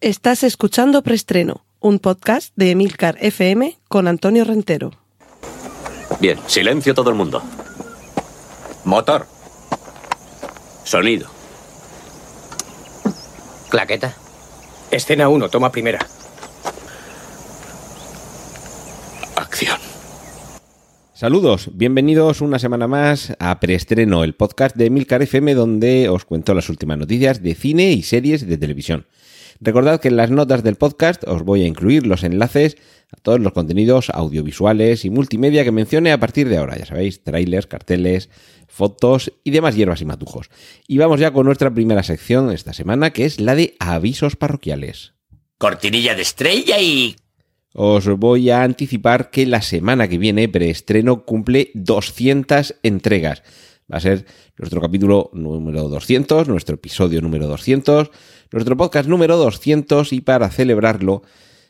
Estás escuchando Preestreno, un podcast de Emilcar FM con Antonio Rentero. Bien, silencio todo el mundo. Motor. Sonido. Claqueta. Escena 1, toma primera. Acción. Saludos, bienvenidos una semana más a Preestreno, el podcast de Milcar FM donde os cuento las últimas noticias de cine y series de televisión. Recordad que en las notas del podcast os voy a incluir los enlaces a todos los contenidos audiovisuales y multimedia que mencione a partir de ahora. Ya sabéis, trailers, carteles, fotos y demás hierbas y matujos. Y vamos ya con nuestra primera sección esta semana, que es la de avisos parroquiales. Cortinilla de estrella y... Os voy a anticipar que la semana que viene preestreno cumple 200 entregas. Va a ser nuestro capítulo número 200, nuestro episodio número 200, nuestro podcast número 200 y para celebrarlo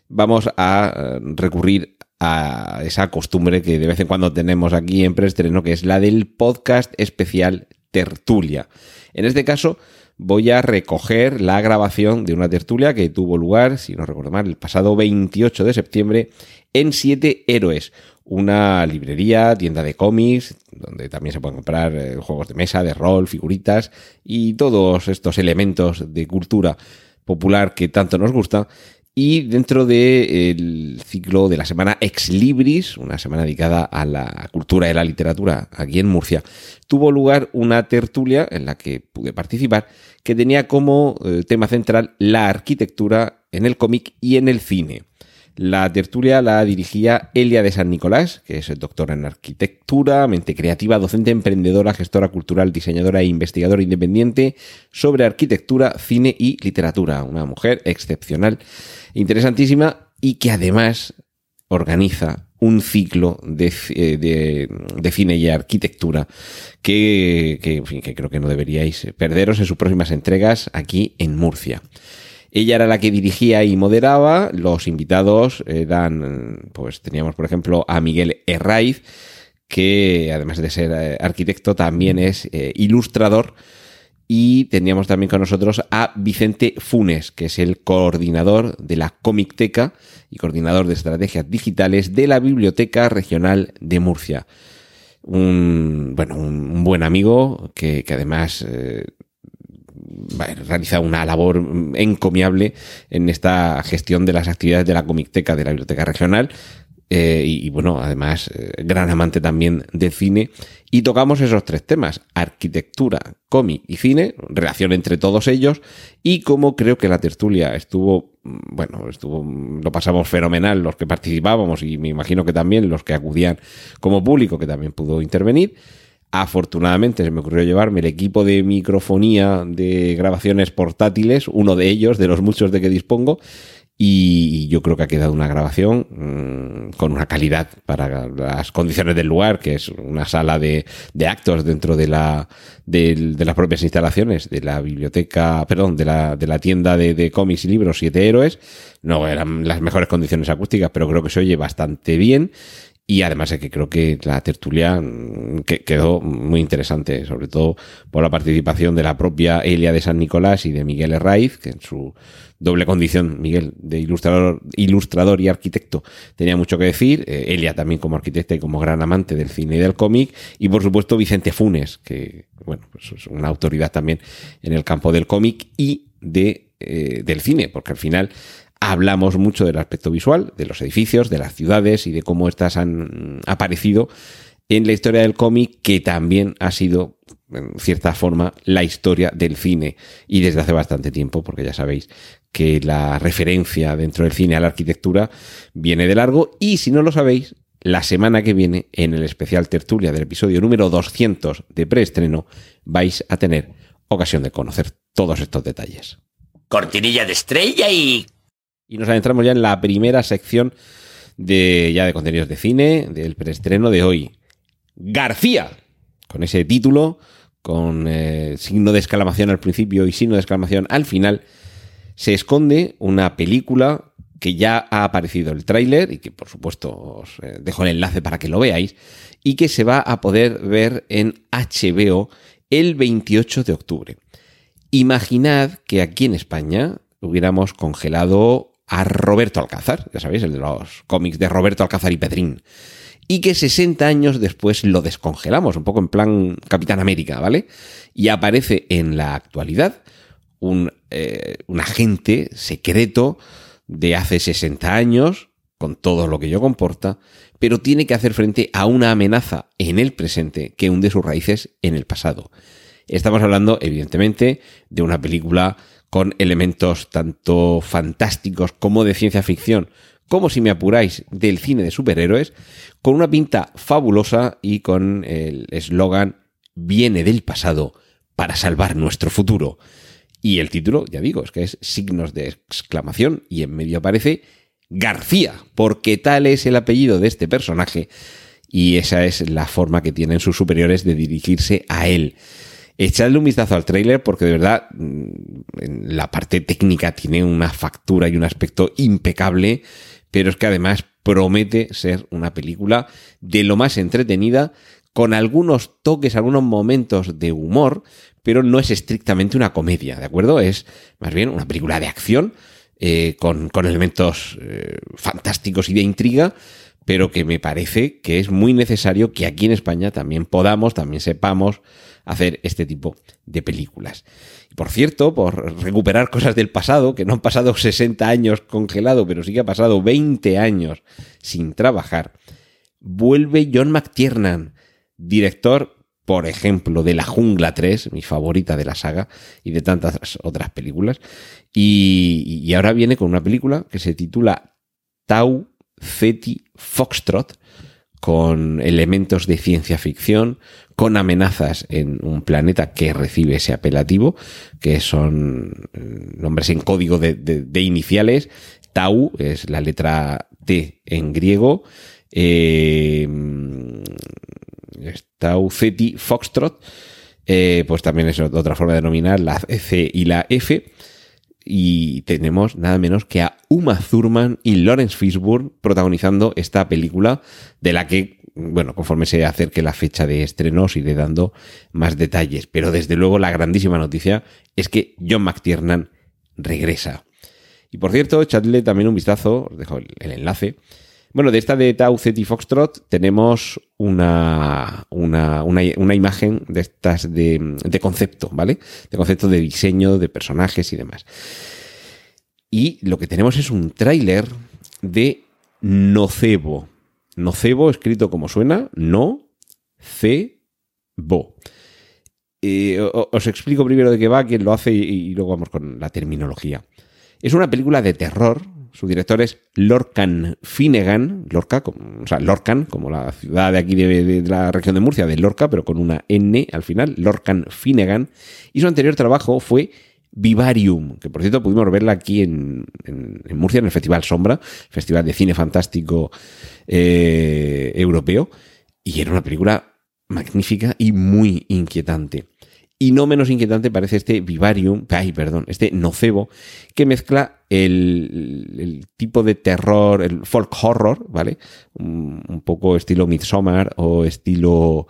vamos a eh, recurrir a esa costumbre que de vez en cuando tenemos aquí en preestreno, que es la del podcast especial Tertulia. En este caso voy a recoger la grabación de una tertulia que tuvo lugar, si no recuerdo mal, el pasado 28 de septiembre en Siete Héroes, una librería, tienda de cómics, donde también se pueden comprar eh, juegos de mesa, de rol, figuritas y todos estos elementos de cultura popular que tanto nos gusta. Y dentro del ciclo de la semana Ex Libris, una semana dedicada a la cultura y la literatura aquí en Murcia, tuvo lugar una tertulia en la que pude participar que tenía como eh, tema central la arquitectura en el cómic y en el cine. La tertulia la dirigía Elia de San Nicolás, que es doctora en arquitectura, mente creativa, docente emprendedora, gestora cultural, diseñadora e investigadora independiente sobre arquitectura, cine y literatura. Una mujer excepcional, interesantísima y que además organiza un ciclo de, de, cine y arquitectura que, que creo que no deberíais perderos en sus próximas entregas aquí en Murcia. Ella era la que dirigía y moderaba. Los invitados eran, pues teníamos por ejemplo a Miguel Herraiz, que además de ser eh, arquitecto también es eh, ilustrador. Y teníamos también con nosotros a Vicente Funes, que es el coordinador de la Comicteca y coordinador de estrategias digitales de la Biblioteca Regional de Murcia. Un, bueno, un buen amigo que, además eh, realiza una labor encomiable en esta gestión de las actividades de la Comicteca de la Biblioteca Regional. Eh, y, bueno, además, eh, gran amante también del cine. Y tocamos esos tres temas, arquitectura, cómic y cine, relación entre todos ellos, y como creo que la tertulia estuvo, bueno, estuvo, lo pasamos fenomenal los que participábamos y me imagino que también los que acudían como público que también pudo intervenir. Afortunadamente se me ocurrió llevarme el equipo de microfonía de grabaciones portátiles, uno de ellos, de los muchos de que dispongo, y yo creo que ha quedado una grabación mm, con una calidad para las condiciones del lugar, que es una sala de, actos dentro de, la, de, las propias instalaciones de la biblioteca, perdón, de la, de la tienda de, de cómics y libros Siete Héroes. No eran las mejores condiciones acústicas, pero creo que se oye bastante bien. Y además es que creo que la tertulia mm, quedó muy interesante, sobre todo por la participación de la propia Elia de San Nicolás y de Miguel Herraiz, que en su doble condición, Miguel, de ilustrador, ilustrador y arquitecto, tenía mucho que decir. Eh, Elia también como arquitecta y como gran amante del cine y del cómic. Y por supuesto Vicente Funes, que bueno, pues es una autoridad también en el campo del cómic y de, eh, del cine, porque al final hablamos mucho del aspecto visual, de los edificios, de las ciudades y de cómo estas han aparecido en la historia del cómic, que también ha sido, en cierta forma, la historia del cine. Y desde hace bastante tiempo, porque ya sabéis que la referencia dentro del cine a la arquitectura viene de largo. Y si no lo sabéis, la semana que viene, en el especial tertulia del episodio número 200 de preestreno, vais a tener ocasión de conocer todos estos detalles. Cortinilla de estrella y y nos adentramos ya en la primera sección de ya de contenidos de cine, del preestreno de hoy. García, con ese título, con eh, signo de exclamación al principio y signo de exclamación al final, se esconde una película que ya ha aparecido el tráiler y que por supuesto os eh, dejo el enlace para que lo veáis y que se va a poder ver en HBO el 28 de octubre. Imaginad que aquí en España hubiéramos congelado a Roberto Alcázar, ya sabéis, el de los cómics de Roberto Alcázar y Pedrín. Y que 60 años después lo descongelamos, un poco en plan Capitán América, ¿vale? Y aparece en la actualidad un, eh, agente secreto de hace 60 años, con todo lo que ello comporta, pero tiene que hacer frente a una amenaza en el presente que hunde sus raíces en el pasado. Estamos hablando, evidentemente, de una película con elementos tanto fantásticos como de ciencia ficción, como si me apuráis, del cine de superhéroes, con una pinta fabulosa y con el eslogan viene del pasado para salvar nuestro futuro. Y el título, ya digo, es que es signos de exclamación y en medio aparece García, porque tal es el apellido de este personaje y esa es la forma que tienen sus superiores de dirigirse a él. Echadle un vistazo al tráiler porque de verdad mm, la parte técnica tiene una factura y un aspecto impecable, pero es que además promete ser una película de lo más entretenida, con algunos toques, algunos momentos de humor, pero no es estrictamente una comedia, ¿de acuerdo? Es más bien una película de acción eh, con, elementos eh, fantásticos y de intriga, pero que me parece que es muy necesario que aquí en España también podamos, también sepamos hacer este tipo de películas. Y por cierto, por recuperar cosas del pasado, que no han pasado 60 años congelado, pero sí que ha pasado 20 años sin trabajar, vuelve John McTiernan, director, por ejemplo, de La Jungla 3, mi favorita de la saga, y de tantas otras películas. Y, y ahora viene con una película que se titula Tau Feti Foxtrot, con elementos de ciencia ficción, con amenazas en un planeta que recibe ese apelativo, que son eh, nombres en código de, iniciales. Tau es la letra T en griego. Eh, Tau Ceti Foxtrot, pues también es otra forma de denominar la C y la F. Y tenemos nada menos que a Uma Thurman y Lawrence Fishburne protagonizando esta película de la que bueno, conforme se acerque la fecha de estreno, os iré dando más detalles. Pero desde luego la grandísima noticia es que John McTiernan regresa. Y por cierto, echadle también un vistazo, os dejo el, enlace. Bueno, de esta de Tau Ceti Foxtrot tenemos una, una, una, imagen de estas de, de concepto, ¿vale? De concepto de diseño, de personajes y demás. Y lo que tenemos es un tráiler de Nocebo. Nocebo, escrito como suena, no, cebo. Eh, os explico primero de qué va, quién lo hace y, luego vamos con la terminología. Es una película de terror. Su director es Lorcan Finnegan, Lorca, o sea, Lorcan, como la ciudad de aquí de, la región de Murcia, de Lorca, pero con una N al final, Lorcan Finnegan. Y su anterior trabajo fue Vivarium, que por cierto pudimos verla aquí en, Murcia, en el Festival Sombra, Festival de Cine Fantástico eh, Europeo, y era una película magnífica y muy inquietante. Y no menos inquietante parece este Vivarium, ay, perdón, este Nocebo, que mezcla el, tipo de terror, el folk horror, ¿vale? Un, poco estilo Midsommar o estilo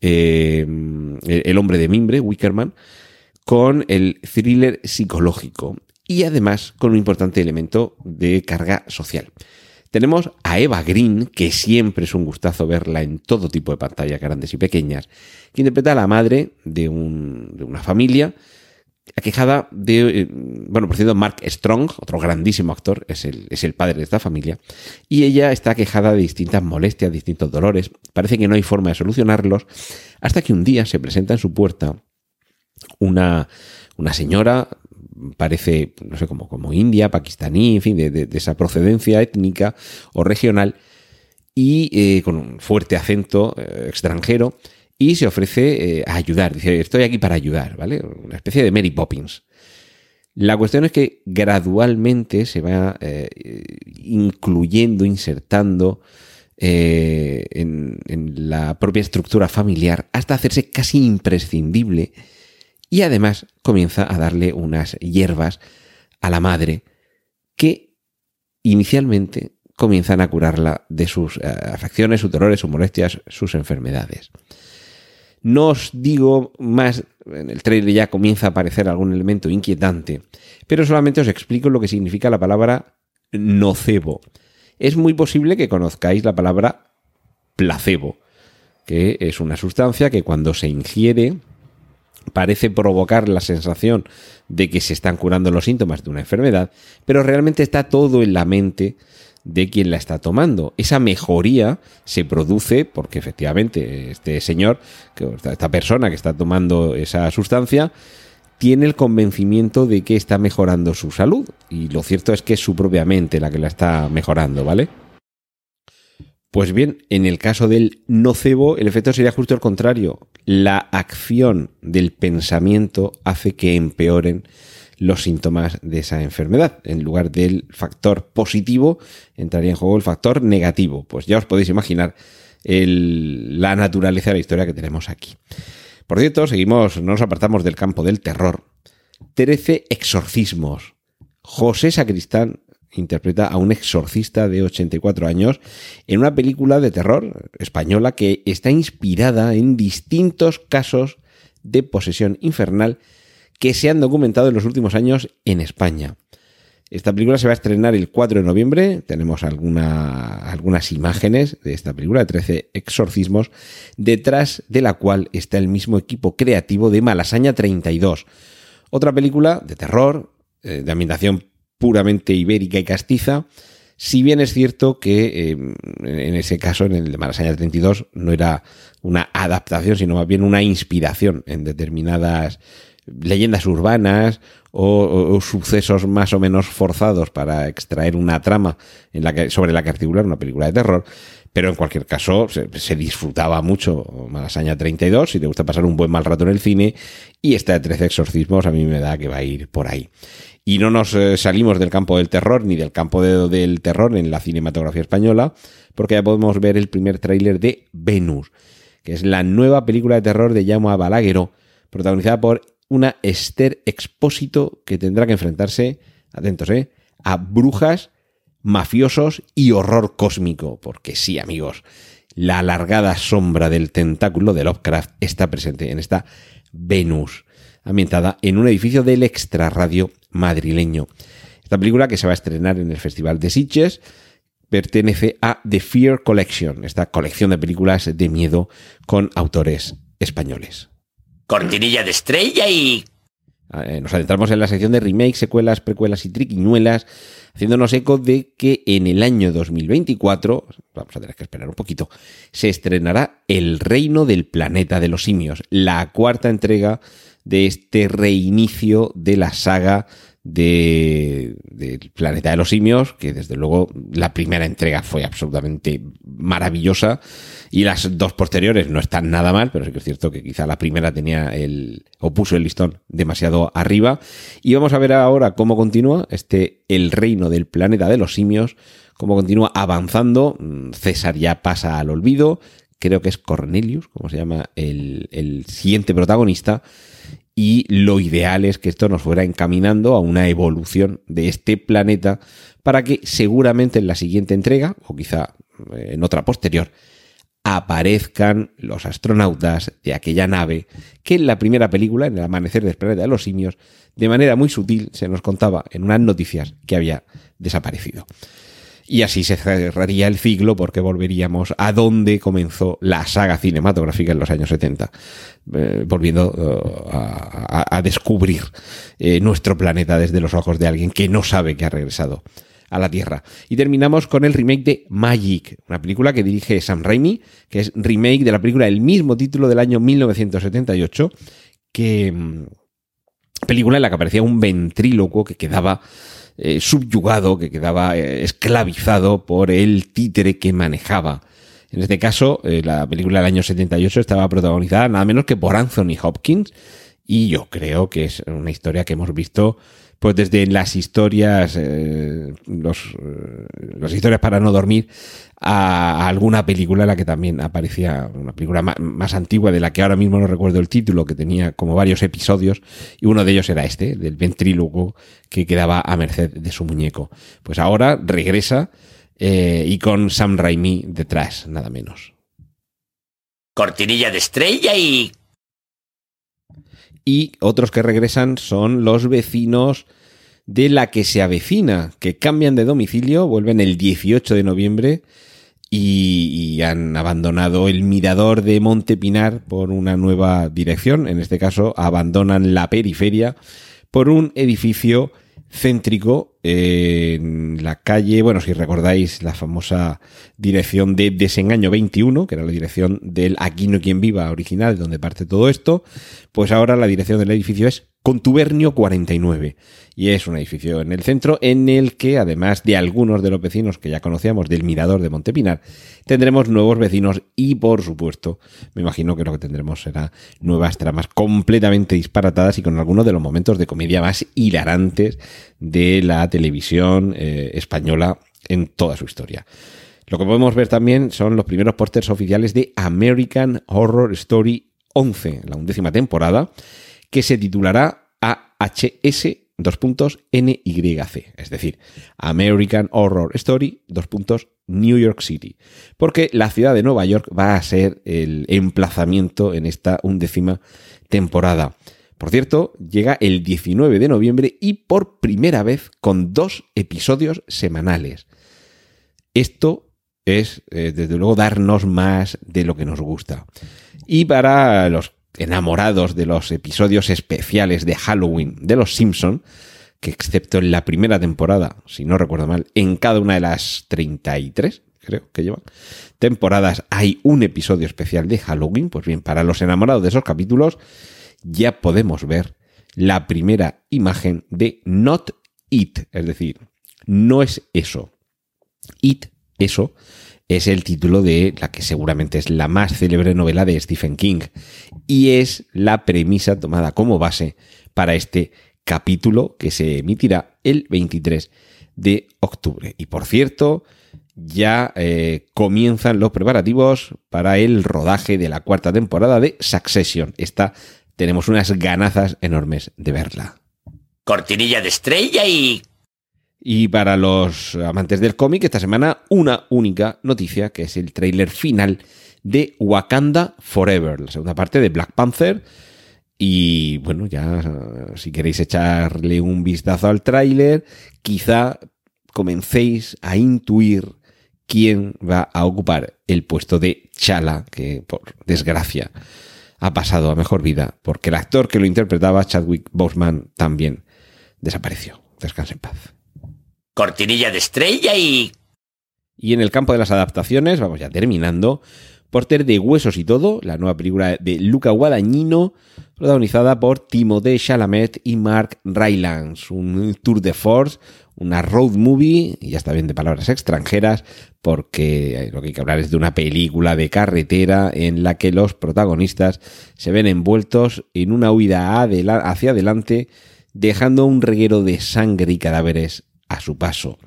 eh, El hombre de mimbre, Wickerman, con el thriller psicológico y además con un importante elemento de carga social. Tenemos a Eva Green, que siempre es un gustazo verla en todo tipo de pantallas grandes y pequeñas, que interpreta a la madre de, una familia aquejada de, eh, bueno, por cierto, Mark Strong, otro grandísimo actor, es el, es el padre de esta familia, y ella está aquejada de distintas molestias, distintos dolores, parece que no hay forma de solucionarlos, hasta que un día se presenta en su puerta una, una señora, parece, no sé, como, como india, pakistaní, en fin, de, esa procedencia étnica o regional, y eh, con un fuerte acento eh, extranjero, y se ofrece eh, a ayudar. Dice, estoy aquí para ayudar, ¿vale? Una especie de Mary Poppins. La cuestión es que gradualmente se va incluyendo, insertando en, la propia estructura familiar hasta hacerse casi imprescindible y además comienza a darle unas hierbas a la madre que inicialmente comienzan a curarla de sus eh, afecciones, sus dolores, sus molestias, sus enfermedades. No os digo más, en el trailer ya comienza a aparecer algún elemento inquietante, pero solamente os explico lo que significa la palabra nocebo. Es muy posible que conozcáis la palabra placebo, que es una sustancia que cuando se ingiere parece provocar la sensación de que se están curando los síntomas de una enfermedad, pero realmente está todo en la mente de quien la está tomando. Esa mejoría se produce porque efectivamente este señor, esta persona que está tomando esa sustancia, tiene el convencimiento de que está mejorando su salud. Y lo cierto es que es su propia mente la que la está mejorando, ¿vale? Pues bien, en el caso del nocebo, el efecto sería justo el contrario. La acción del pensamiento hace que empeoren los síntomas de esa enfermedad. En lugar del factor positivo, entraría en juego el factor negativo. Pues ya os podéis imaginar la naturaleza de la historia que tenemos aquí. Por cierto, seguimos, no nos apartamos del campo del terror. Trece exorcismos. José Sacristán interpreta a un exorcista de 84 años en una película de terror española que está inspirada en distintos casos de posesión infernal que se han documentado en los últimos años en España. Esta película se va a estrenar el 4 de noviembre. Tenemos algunas imágenes de esta película de 13 exorcismos, detrás de la cual está el mismo equipo creativo de Malasaña 32. Otra película de terror, eh, de ambientación puramente ibérica y castiza. Si bien es cierto que em, en ese caso, en el de Malasaña 32, no era una adaptación, sino más bien una inspiración en determinadas leyendas urbanas o, sucesos más o menos forzados para extraer una trama en la que, sobre la que articular una película de terror. Pero en cualquier caso, se, disfrutaba mucho Malasaña 32, si te gusta pasar un buen mal rato en el cine, y esta de 13 exorcismos a mí me da que va a ir por ahí. Y no nos eh, salimos del campo del terror ni del campo del terror en la cinematografía española, porque ya podemos ver el primer tráiler de Venus, que es la nueva película de terror de Jaume Balagueró, protagonizada por una Esther Expósito que tendrá que enfrentarse, atentos, ¿eh? a brujas, mafiosos y horror cósmico. Porque sí, amigos, la alargada sombra del tentáculo de Lovecraft está presente en esta Venus, ambientada en un edificio del extrarradio madrileño. Esta película, que se va a estrenar en el Festival de Sitges, pertenece a The Fear Collection, esta colección de películas de miedo con autores españoles cortinilla de estrella y... Eh, nos adentramos en la sección de remakes, secuelas, precuelas y triquiñuelas, haciéndonos eco de que en el año 2024, vamos a tener que esperar un poquito, se estrenará El Reino del Planeta de los Simios, la cuarta entrega de este reinicio de la saga de, del Planeta de los Simios, que desde luego la primera entrega fue absolutamente maravillosa y las dos posteriores no están nada mal, pero sí que es cierto que quizá la primera tenía el o puso el listón demasiado arriba. Y vamos a ver ahora cómo continúa este el reino del planeta de los simios, cómo continúa avanzando, César ya pasa al olvido, creo que es Cornelius, como se llama el, siguiente protagonista y lo ideal es que esto nos fuera encaminando a una evolución de este planeta para que seguramente en la siguiente entrega, o quizá eh, en otra posterior, aparezcan los astronautas de aquella nave que en la primera película, en el amanecer del planeta de los simios, de manera muy sutil se nos contaba en unas noticias que había desaparecido. Y así se cerraría el ciclo porque volveríamos a donde comenzó la saga cinematográfica en los años 70, eh, volviendo eh, a, descubrir eh, nuestro planeta desde los ojos de alguien que no sabe que ha regresado a la Tierra. Y terminamos con el remake de Magic, una película que dirige Sam Raimi, que es remake de la película del mismo título del año 1978, que mm, película en la que aparecía un ventrílocuo que quedaba eh, subyugado, que quedaba eh, esclavizado por el títere que manejaba. En este caso, eh, la película del año 78 estaba protagonizada nada menos que por Anthony Hopkins y yo creo que es una historia que hemos visto pues desde las historias, eh, los, eh, las historias para no dormir, a, alguna película en la que también aparecía, una película más, antigua de la que ahora mismo no recuerdo el título, que tenía como varios episodios, y uno de ellos era este, del ventrílogo que quedaba a merced de su muñeco. Pues ahora regresa eh, y con Sam Raimi detrás, nada menos. cortinilla de estrella y... Y otros que regresan son los vecinos de la que se avecina, que cambian de domicilio, vuelven el 18 de noviembre y, y, han abandonado el mirador de Monte Pinar por una nueva dirección. En este caso, abandonan la periferia por un edificio céntrico en la calle, bueno, si recordáis la famosa dirección de Desengaño 21, que era la dirección del Aquí no quien viva original, donde parte todo esto, pues ahora la dirección del edificio es Contubernio 49. Y es un edificio en el centro en el que, además de algunos de los vecinos que ya conocíamos del Mirador de Montepinar, tendremos nuevos vecinos y, por supuesto, me imagino que lo que tendremos será nuevas tramas completamente disparatadas y con algunos de los momentos de comedia más hilarantes de la televisión eh, española en toda su historia. Lo que podemos ver también son los primeros pósters oficiales de American Horror Story 11, la undécima temporada, que se titulará AHS dos puntos NYC, es decir, American Horror Story, dos New York City, porque la ciudad de Nueva York va a ser el emplazamiento en esta undécima temporada. Por cierto, llega el 19 de noviembre y por primera vez con dos episodios semanales. Esto es, eh, desde luego, darnos más de lo que nos gusta. Y para los enamorados de los episodios especiales de Halloween de Los Simpson, que excepto en la primera temporada, si no recuerdo mal, en cada una de las 33, creo que llevan, temporadas hay un episodio especial de Halloween, pues bien, para los enamorados de esos capítulos ya podemos ver la primera imagen de Not It, es decir, no es eso. It, eso, es el título de la que seguramente es la más célebre novela de Stephen King y es la premisa tomada como base para este capítulo que se emitirá el 23 de octubre. Y por cierto, ya eh, comienzan los preparativos para el rodaje de la cuarta temporada de Succession. Esta tenemos unas ganazas enormes de verla. Cortinilla de estrella y y para los amantes del cómic, esta semana una única noticia, que es el tráiler final de Wakanda Forever, la segunda parte de Black Panther. Y bueno, ya si queréis echarle un vistazo al tráiler, quizá comencéis a intuir quién va a ocupar el puesto de Chala, que por desgracia ha pasado a mejor vida, porque el actor que lo interpretaba, Chadwick Boseman, también desapareció. Descanse en paz cortinilla de estrella y... Y en el campo de las adaptaciones, vamos ya terminando, Porter de Huesos y Todo, la nueva película de Luca Guadagnino, protagonizada por Timothée Chalamet y Mark Rylance, un tour de force, una road movie, y ya está bien de palabras extranjeras, porque lo que hay que hablar es de una película de carretera en la que los protagonistas se ven envueltos en una huida hacia adelante, dejando un reguero de sangre y cadáveres a su paso.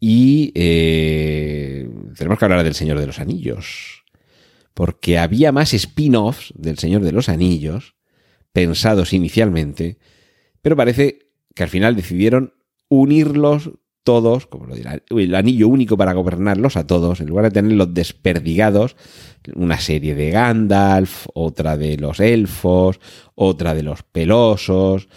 Y eh, tenemos que hablar del Señor de los Anillos, porque había más spin-offs del Señor de los Anillos pensados inicialmente, pero parece que al final decidieron unirlos todos, como lo dirá, el anillo único para gobernarlos a todos, en lugar de tenerlos desperdigados, una serie de Gandalf, otra de los elfos, otra de los pelosos,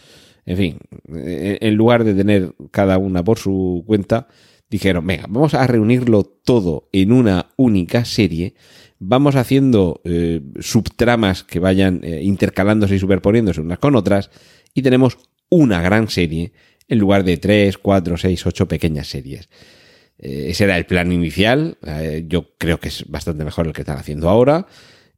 en fin, eh, en lugar de tener cada una por su cuenta, dijeron, venga, vamos a reunirlo todo en una única serie, vamos haciendo eh, subtramas que vayan eh, intercalándose y superponiéndose unas con otras, y tenemos una gran serie en lugar de tres, cuatro, seis, ocho pequeñas series. ese era el plan inicial, yo creo que es bastante mejor el que están haciendo ahora,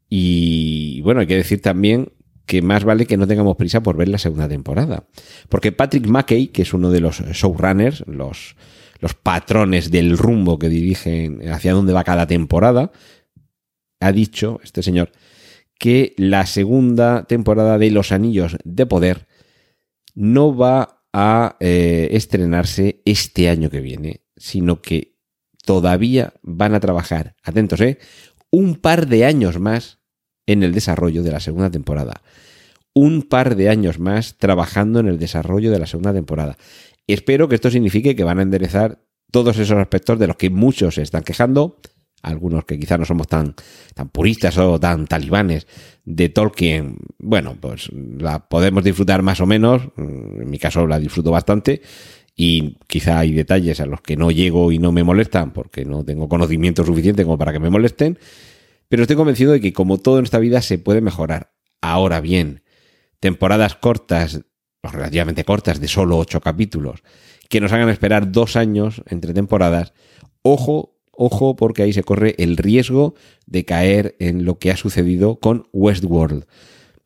y bueno, hay que decir también que más vale que no tengamos prisa por ver la segunda temporada. Porque Patrick McKay, que es uno de los showrunners, los, los patrones del rumbo que dirigen hacia dónde va cada temporada, ha dicho, este señor, que la segunda temporada de Los Anillos de Poder no va a eh, estrenarse este año que viene, sino que todavía van a trabajar, atentos, ¿eh? un par de años más en el desarrollo de la segunda temporada. Un par de años más trabajando en el desarrollo de la segunda temporada. Espero que esto signifique que van a enderezar todos esos aspectos de los que muchos se están quejando, algunos que quizás no somos tan, tan puristas o tan talibanes de Tolkien, bueno, pues la podemos disfrutar más o menos, mm, en mi caso la disfruto bastante, y quizá hay detalles a los que no llego y no me molestan porque no tengo conocimiento suficiente como para que me molesten, pero estoy convencido de que como todo en esta vida se puede mejorar. Ahora bien, temporadas cortas, o relativamente cortas, de solo ocho capítulos, que nos hagan esperar dos años entre temporadas, ojo ojo porque ahí se corre el riesgo de caer en lo que ha sucedido con Westworld.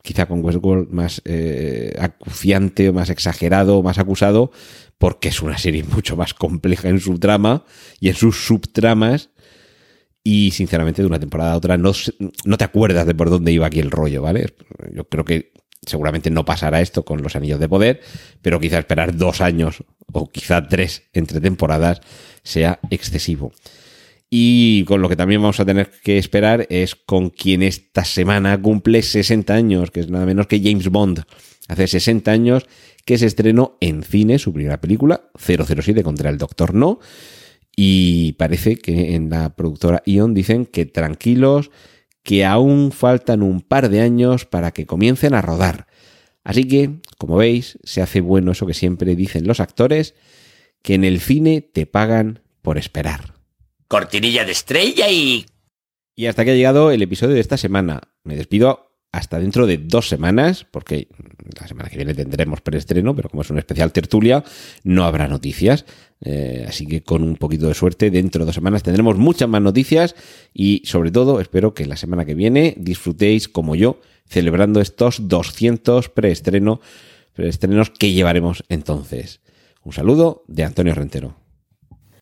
Quizá con Westworld más eh, acuciante, más exagerado, más acusado, porque es una serie mucho más compleja en su trama y en sus subtramas. Y sinceramente, de una temporada a otra no, no te acuerdas de por dónde iba aquí el rollo, ¿vale? Yo creo que seguramente no pasará esto con los anillos de poder, pero quizá esperar dos años o quizá tres entre temporadas sea excesivo. Y con lo que también vamos a tener que esperar es con quien esta semana cumple 60 años, que es nada menos que James Bond. Hace 60 años que se estrenó en cine su primera película, 007 contra el Doctor No. Y parece que en la productora Ion dicen que tranquilos, que aún faltan un par de años para que comiencen a rodar. Así que, como veis, se hace bueno eso que siempre dicen los actores, que en el cine te pagan por esperar cortinilla de estrella y... Y hasta que ha llegado el episodio de esta semana. Me despido hasta dentro de dos semanas, porque la semana que viene tendremos preestreno, pero como es un especial tertulia, no habrá noticias. Eh, así que con un poquito de suerte, dentro de dos semanas tendremos muchas más noticias y sobre todo espero que la semana que viene disfrutéis como yo celebrando estos 200 preestreno, preestrenos que llevaremos entonces. Un saludo de Antonio Rentero.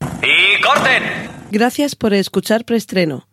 ¡Y corten! Gracias por escuchar Preestreno.